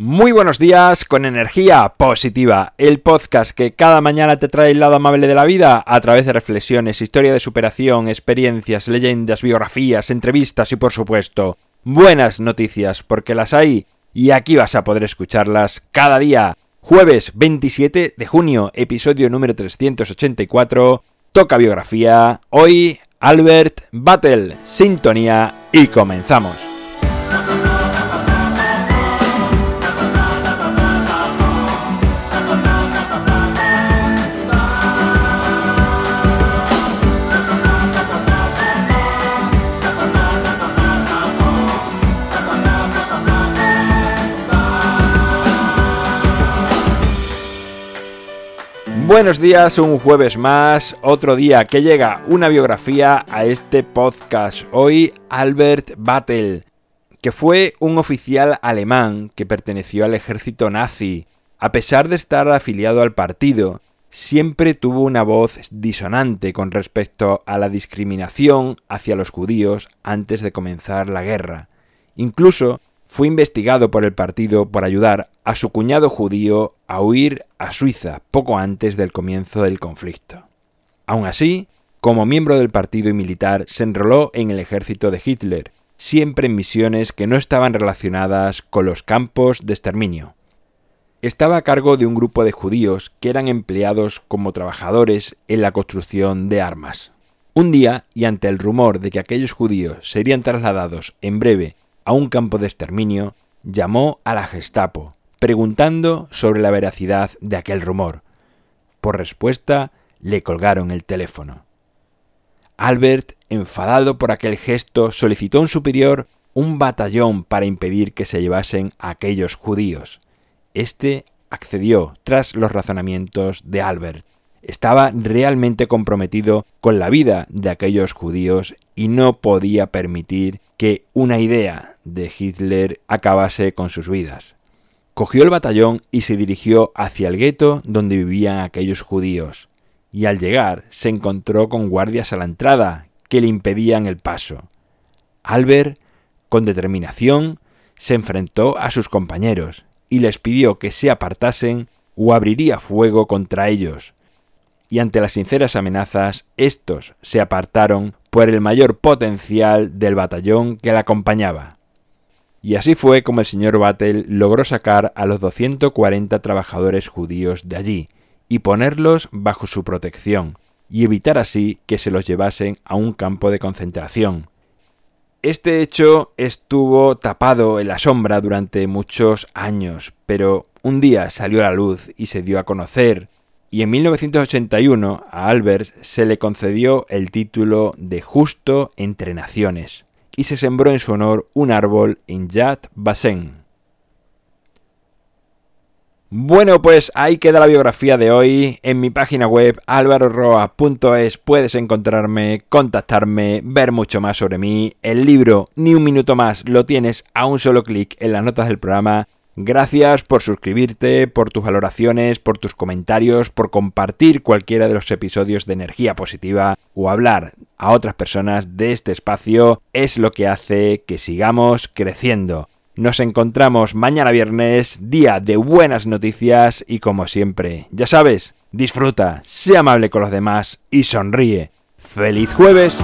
Muy buenos días con energía positiva, el podcast que cada mañana te trae el lado amable de la vida a través de reflexiones, historia de superación, experiencias, leyendas, biografías, entrevistas y por supuesto buenas noticias porque las hay y aquí vas a poder escucharlas cada día. Jueves 27 de junio, episodio número 384, toca biografía, hoy Albert Battle, sintonía y comenzamos. Buenos días, un jueves más, otro día que llega una biografía a este podcast. Hoy Albert Battle, que fue un oficial alemán que perteneció al ejército nazi. A pesar de estar afiliado al partido, siempre tuvo una voz disonante con respecto a la discriminación hacia los judíos antes de comenzar la guerra. Incluso fue investigado por el partido por ayudar a su cuñado judío a huir a Suiza poco antes del comienzo del conflicto. Aun así, como miembro del partido y militar, se enroló en el ejército de Hitler, siempre en misiones que no estaban relacionadas con los campos de exterminio. Estaba a cargo de un grupo de judíos que eran empleados como trabajadores en la construcción de armas. Un día, y ante el rumor de que aquellos judíos serían trasladados en breve a un campo de exterminio, llamó a la Gestapo, preguntando sobre la veracidad de aquel rumor. Por respuesta, le colgaron el teléfono. Albert, enfadado por aquel gesto, solicitó a un superior un batallón para impedir que se llevasen a aquellos judíos. Este accedió tras los razonamientos de Albert. Estaba realmente comprometido con la vida de aquellos judíos y no podía permitir que una idea de Hitler acabase con sus vidas. Cogió el batallón y se dirigió hacia el gueto donde vivían aquellos judíos, y al llegar se encontró con guardias a la entrada que le impedían el paso. Albert, con determinación, se enfrentó a sus compañeros y les pidió que se apartasen o abriría fuego contra ellos. Y ante las sinceras amenazas, estos se apartaron por el mayor potencial del batallón que la acompañaba. Y así fue como el señor Battle logró sacar a los 240 trabajadores judíos de allí y ponerlos bajo su protección, y evitar así que se los llevasen a un campo de concentración. Este hecho estuvo tapado en la sombra durante muchos años, pero un día salió a la luz y se dio a conocer, y en 1981 a Albert se le concedió el título de Justo entre Naciones y se sembró en su honor un árbol en Yad Basen. Bueno, pues ahí queda la biografía de hoy. En mi página web alvaroroa.es puedes encontrarme, contactarme, ver mucho más sobre mí. El libro Ni un minuto más lo tienes a un solo clic en las notas del programa Gracias por suscribirte, por tus valoraciones, por tus comentarios, por compartir cualquiera de los episodios de energía positiva o hablar a otras personas de este espacio. Es lo que hace que sigamos creciendo. Nos encontramos mañana viernes, día de buenas noticias y como siempre, ya sabes, disfruta, sea amable con los demás y sonríe. ¡Feliz jueves!